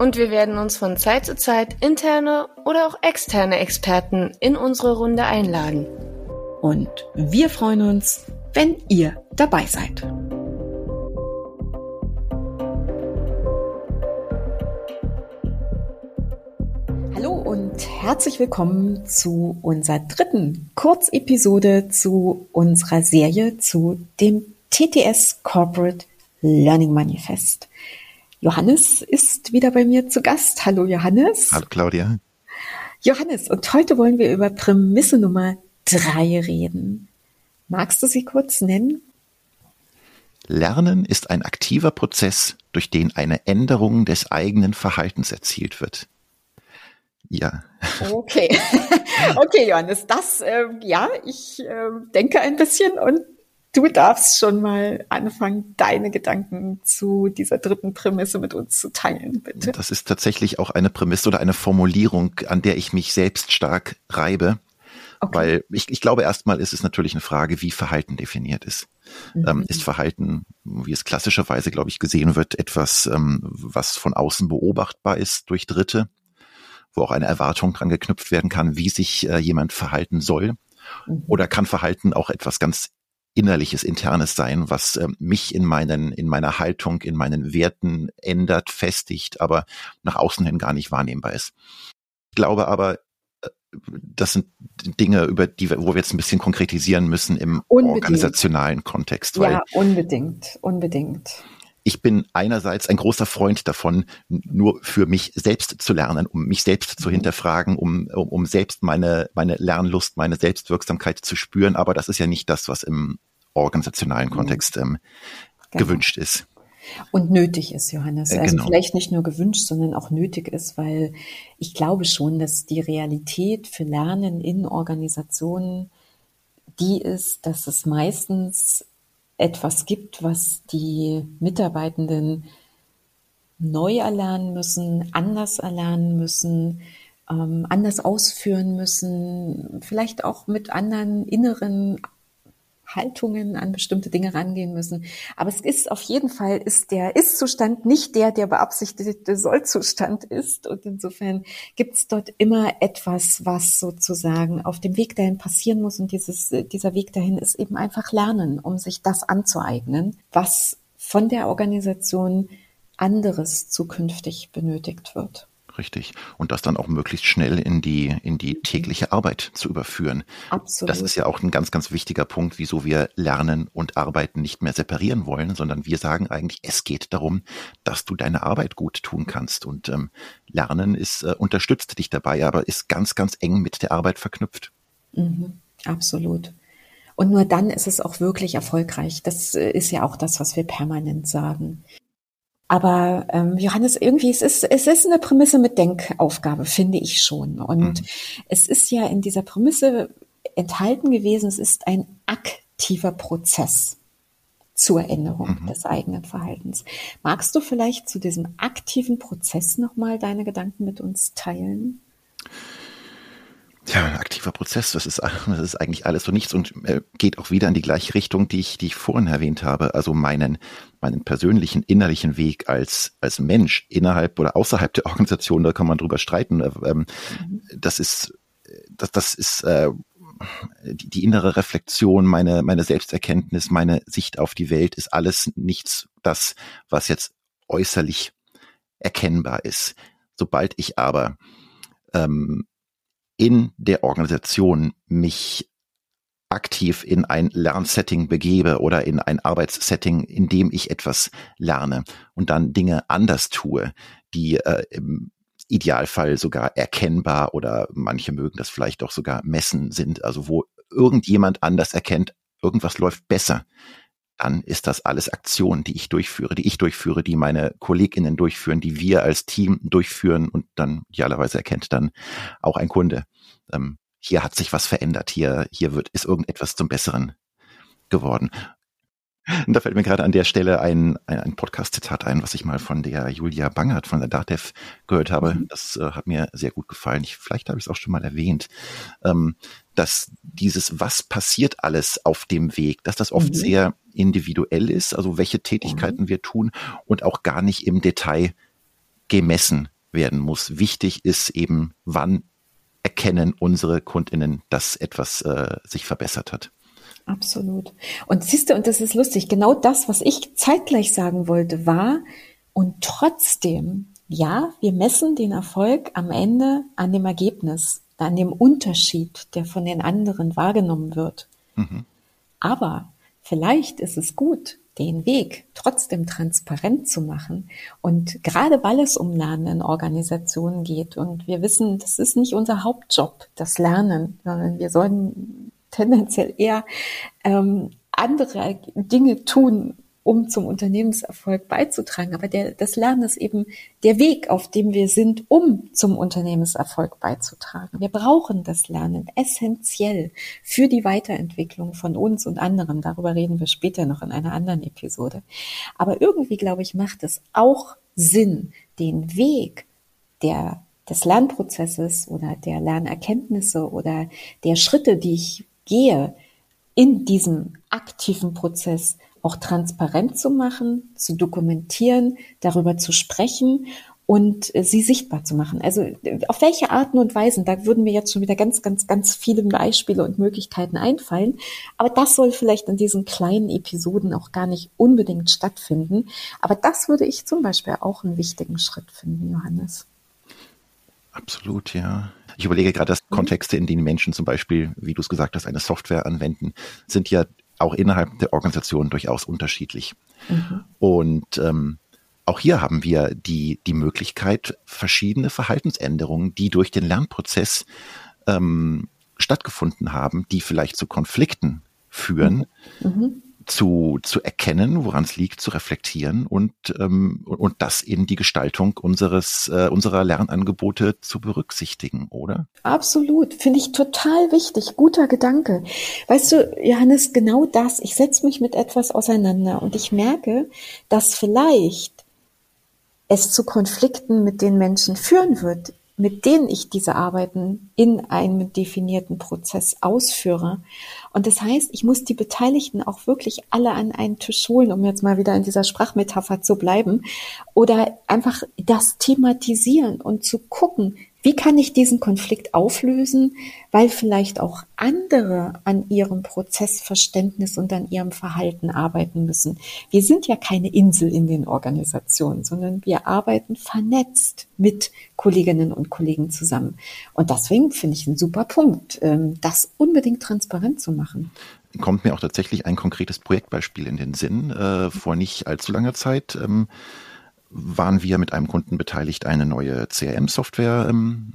Und wir werden uns von Zeit zu Zeit interne oder auch externe Experten in unsere Runde einladen. Und wir freuen uns, wenn ihr dabei seid. Hallo und herzlich willkommen zu unserer dritten Kurzepisode zu unserer Serie zu dem TTS Corporate Learning Manifest. Johannes ist wieder bei mir zu Gast. Hallo Johannes. Hallo Claudia. Johannes, und heute wollen wir über Prämisse Nummer drei reden. Magst du sie kurz nennen? Lernen ist ein aktiver Prozess, durch den eine Änderung des eigenen Verhaltens erzielt wird. Ja. Okay. Okay, Johannes, das, äh, ja, ich äh, denke ein bisschen und du darfst schon mal anfangen, deine Gedanken zu dieser dritten Prämisse mit uns zu teilen, bitte. Das ist tatsächlich auch eine Prämisse oder eine Formulierung, an der ich mich selbst stark reibe. Okay. Weil ich, ich glaube, erstmal ist es natürlich eine Frage, wie Verhalten definiert ist. Mhm. Ähm, ist Verhalten, wie es klassischerweise, glaube ich, gesehen wird, etwas, ähm, was von außen beobachtbar ist durch Dritte? wo auch eine Erwartung dran geknüpft werden kann, wie sich äh, jemand verhalten soll. Mhm. Oder kann Verhalten auch etwas ganz innerliches, internes sein, was äh, mich in meinen, in meiner Haltung, in meinen Werten ändert, festigt, aber nach außen hin gar nicht wahrnehmbar ist. Ich glaube aber, äh, das sind Dinge, über die wir, wo wir jetzt ein bisschen konkretisieren müssen im unbedingt. organisationalen Kontext. ja, unbedingt, unbedingt ich bin einerseits ein großer Freund davon, nur für mich selbst zu lernen, um mich selbst zu mhm. hinterfragen, um, um, um selbst meine, meine Lernlust, meine Selbstwirksamkeit zu spüren. Aber das ist ja nicht das, was im organisationalen mhm. Kontext ähm, genau. gewünscht ist. Und nötig ist, Johannes. Also genau. vielleicht nicht nur gewünscht, sondern auch nötig ist, weil ich glaube schon, dass die Realität für Lernen in Organisationen die ist, dass es meistens etwas gibt, was die Mitarbeitenden neu erlernen müssen, anders erlernen müssen, ähm, anders ausführen müssen, vielleicht auch mit anderen inneren Haltungen an bestimmte Dinge rangehen müssen. Aber es ist auf jeden Fall, ist der Ist-Zustand nicht der, der beabsichtigte Soll-Zustand ist. Und insofern gibt es dort immer etwas, was sozusagen auf dem Weg dahin passieren muss. Und dieses, dieser Weg dahin ist eben einfach Lernen, um sich das anzueignen, was von der Organisation anderes zukünftig benötigt wird. Richtig. Und das dann auch möglichst schnell in die, in die tägliche Arbeit zu überführen. Absolut. Das ist ja auch ein ganz, ganz wichtiger Punkt, wieso wir Lernen und Arbeiten nicht mehr separieren wollen, sondern wir sagen eigentlich, es geht darum, dass du deine Arbeit gut tun kannst. Und ähm, Lernen ist, äh, unterstützt dich dabei, aber ist ganz, ganz eng mit der Arbeit verknüpft. Mhm. Absolut. Und nur dann ist es auch wirklich erfolgreich. Das äh, ist ja auch das, was wir permanent sagen. Aber ähm, Johannes, irgendwie, es ist, es ist eine Prämisse mit Denkaufgabe, finde ich schon. Und mhm. es ist ja in dieser Prämisse enthalten gewesen, es ist ein aktiver Prozess zur Änderung mhm. des eigenen Verhaltens. Magst du vielleicht zu diesem aktiven Prozess nochmal deine Gedanken mit uns teilen? Ja, ein aktiver Prozess, das ist, das ist eigentlich alles und nichts und äh, geht auch wieder in die gleiche Richtung, die ich, die ich vorhin erwähnt habe. Also meinen, meinen persönlichen innerlichen Weg als, als Mensch innerhalb oder außerhalb der Organisation, da kann man drüber streiten. Äh, ähm, mhm. Das ist, das, das ist, äh, die, die innere Reflexion, meine, meine Selbsterkenntnis, meine Sicht auf die Welt ist alles nichts das, was jetzt äußerlich erkennbar ist. Sobald ich aber ähm, in der Organisation mich aktiv in ein Lernsetting begebe oder in ein Arbeitssetting, in dem ich etwas lerne und dann Dinge anders tue, die äh, im Idealfall sogar erkennbar oder manche mögen das vielleicht auch sogar messen sind, also wo irgendjemand anders erkennt, irgendwas läuft besser, dann ist das alles Aktion, die ich durchführe, die ich durchführe, die meine KollegInnen durchführen, die wir als Team durchführen und dann idealerweise erkennt dann auch ein Kunde. Ähm, hier hat sich was verändert, hier, hier wird, ist irgendetwas zum Besseren geworden. Und da fällt mir gerade an der Stelle ein, ein, ein Podcast-Zitat ein, was ich mal von der Julia Bangert von der DATEV gehört habe. Mhm. Das äh, hat mir sehr gut gefallen. Ich, vielleicht habe ich es auch schon mal erwähnt, ähm, dass dieses, was passiert alles auf dem Weg, dass das oft mhm. sehr individuell ist, also welche Tätigkeiten mhm. wir tun und auch gar nicht im Detail gemessen werden muss. Wichtig ist eben, wann erkennen unsere Kundinnen, dass etwas äh, sich verbessert hat. Absolut. Und siehst du, und das ist lustig, genau das, was ich zeitgleich sagen wollte, war, und trotzdem, ja, wir messen den Erfolg am Ende an dem Ergebnis, an dem Unterschied, der von den anderen wahrgenommen wird. Mhm. Aber vielleicht ist es gut, den Weg trotzdem transparent zu machen. Und gerade weil es um Lernen in Organisationen geht und wir wissen, das ist nicht unser Hauptjob, das Lernen, sondern wir sollen tendenziell eher ähm, andere Dinge tun, um zum Unternehmenserfolg beizutragen. Aber der, das Lernen ist eben der Weg, auf dem wir sind, um zum Unternehmenserfolg beizutragen. Wir brauchen das Lernen essentiell für die Weiterentwicklung von uns und anderen. Darüber reden wir später noch in einer anderen Episode. Aber irgendwie, glaube ich, macht es auch Sinn, den Weg der des Lernprozesses oder der Lernerkenntnisse oder der Schritte, die ich gehe, in diesem aktiven Prozess auch transparent zu machen, zu dokumentieren, darüber zu sprechen und äh, sie sichtbar zu machen. Also auf welche Arten und Weisen, da würden mir jetzt schon wieder ganz, ganz, ganz viele Beispiele und Möglichkeiten einfallen. Aber das soll vielleicht in diesen kleinen Episoden auch gar nicht unbedingt stattfinden. Aber das würde ich zum Beispiel auch einen wichtigen Schritt finden, Johannes. Absolut, ja. Ich überlege gerade, dass mhm. Kontexte, in denen Menschen zum Beispiel, wie du es gesagt hast, eine Software anwenden, sind ja auch innerhalb der Organisation durchaus unterschiedlich. Mhm. Und ähm, auch hier haben wir die, die Möglichkeit, verschiedene Verhaltensänderungen, die durch den Lernprozess ähm, stattgefunden haben, die vielleicht zu Konflikten führen, mhm. Zu, zu erkennen, woran es liegt, zu reflektieren und, ähm, und das in die Gestaltung unseres, äh, unserer Lernangebote zu berücksichtigen, oder? Absolut, finde ich total wichtig, guter Gedanke. Weißt du, Johannes, genau das, ich setze mich mit etwas auseinander und ich merke, dass vielleicht es zu Konflikten mit den Menschen führen wird, mit denen ich diese Arbeiten in einem definierten Prozess ausführe. Und das heißt, ich muss die Beteiligten auch wirklich alle an einen Tisch holen, um jetzt mal wieder in dieser Sprachmetapher zu bleiben, oder einfach das thematisieren und zu gucken, wie kann ich diesen Konflikt auflösen, weil vielleicht auch andere an ihrem Prozessverständnis und an ihrem Verhalten arbeiten müssen. Wir sind ja keine Insel in den Organisationen, sondern wir arbeiten vernetzt mit Kolleginnen und Kollegen zusammen. Und deswegen finde ich einen super Punkt, ähm, das unbedingt transparent zu machen kommt mir auch tatsächlich ein konkretes Projektbeispiel in den Sinn. Äh, vor nicht allzu langer Zeit ähm, waren wir mit einem Kunden beteiligt, eine neue CRM-Software ähm,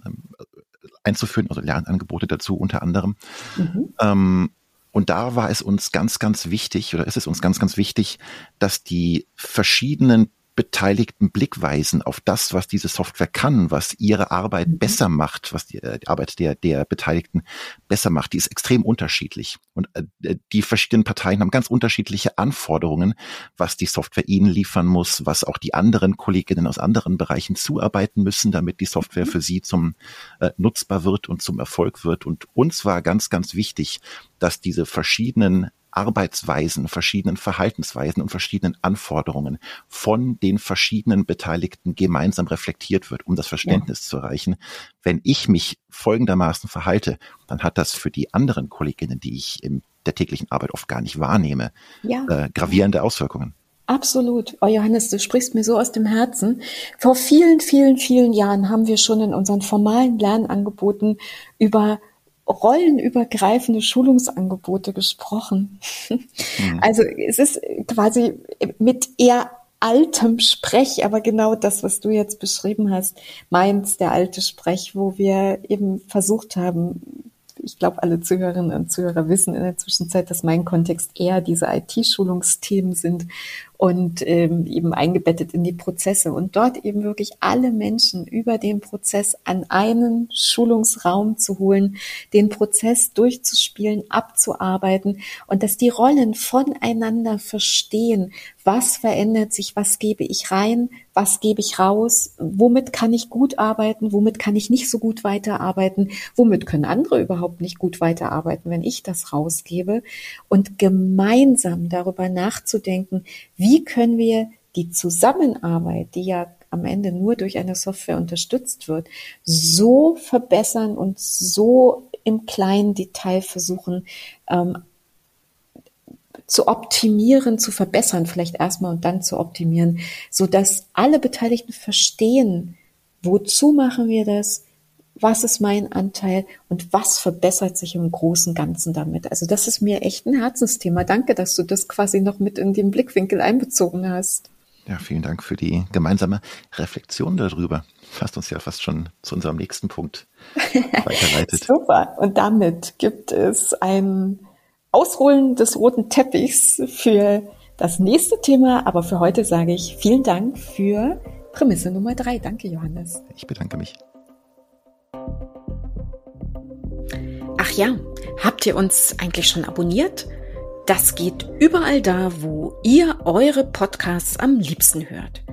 einzuführen, also Lernangebote dazu unter anderem. Mhm. Ähm, und da war es uns ganz, ganz wichtig, oder ist es uns ganz, ganz wichtig, dass die verschiedenen beteiligten Blickweisen auf das, was diese Software kann, was ihre Arbeit mhm. besser macht, was die, äh, die, Arbeit der, der Beteiligten besser macht, die ist extrem unterschiedlich. Und äh, die verschiedenen Parteien haben ganz unterschiedliche Anforderungen, was die Software ihnen liefern muss, was auch die anderen Kolleginnen aus anderen Bereichen zuarbeiten müssen, damit die Software mhm. für sie zum äh, nutzbar wird und zum Erfolg wird. Und uns war ganz, ganz wichtig, dass diese verschiedenen Arbeitsweisen, verschiedenen Verhaltensweisen und verschiedenen Anforderungen von den verschiedenen Beteiligten gemeinsam reflektiert wird, um das Verständnis ja. zu erreichen. Wenn ich mich folgendermaßen verhalte, dann hat das für die anderen Kolleginnen, die ich in der täglichen Arbeit oft gar nicht wahrnehme, ja. äh, gravierende Auswirkungen. Absolut. Oh Johannes, du sprichst mir so aus dem Herzen. Vor vielen, vielen, vielen Jahren haben wir schon in unseren formalen Lernangeboten über rollenübergreifende Schulungsangebote gesprochen. Mhm. Also es ist quasi mit eher altem Sprech, aber genau das, was du jetzt beschrieben hast, meins der alte Sprech, wo wir eben versucht haben, ich glaube, alle Zuhörerinnen und Zuhörer wissen in der Zwischenzeit, dass mein Kontext eher diese IT-Schulungsthemen sind und ähm, eben eingebettet in die Prozesse und dort eben wirklich alle Menschen über den Prozess an einen Schulungsraum zu holen, den Prozess durchzuspielen, abzuarbeiten und dass die Rollen voneinander verstehen, was verändert sich, was gebe ich rein, was gebe ich raus, womit kann ich gut arbeiten, womit kann ich nicht so gut weiterarbeiten, womit können andere überhaupt nicht gut weiterarbeiten, wenn ich das rausgebe? Und gemeinsam darüber nachzudenken, wie können wir die Zusammenarbeit, die ja am Ende nur durch eine Software unterstützt wird, so verbessern und so im kleinen Detail versuchen ähm, zu optimieren, zu verbessern, vielleicht erstmal und dann zu optimieren, so dass alle Beteiligten verstehen, wozu machen wir das, was ist mein Anteil und was verbessert sich im großen Ganzen damit. Also das ist mir echt ein Herzensthema. Danke, dass du das quasi noch mit in den Blickwinkel einbezogen hast. Ja, vielen Dank für die gemeinsame Reflexion darüber. Fast uns ja fast schon zu unserem nächsten Punkt weiterleitet. Super. Und damit gibt es ein Ausholen des roten Teppichs für das nächste Thema. Aber für heute sage ich vielen Dank für Prämisse Nummer drei. Danke, Johannes. Ich bedanke mich. Ach ja, habt ihr uns eigentlich schon abonniert? Das geht überall da, wo ihr eure Podcasts am liebsten hört.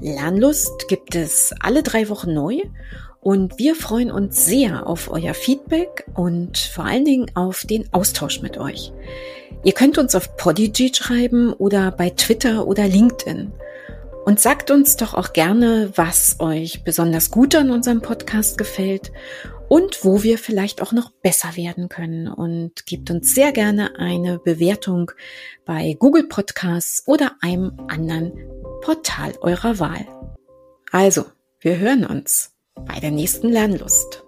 Lernlust gibt es alle drei Wochen neu und wir freuen uns sehr auf euer Feedback und vor allen Dingen auf den Austausch mit euch. Ihr könnt uns auf Podigy schreiben oder bei Twitter oder LinkedIn. Und sagt uns doch auch gerne, was euch besonders gut an unserem Podcast gefällt und wo wir vielleicht auch noch besser werden können. Und gebt uns sehr gerne eine Bewertung bei Google Podcasts oder einem anderen Portal eurer Wahl. Also, wir hören uns bei der nächsten Lernlust.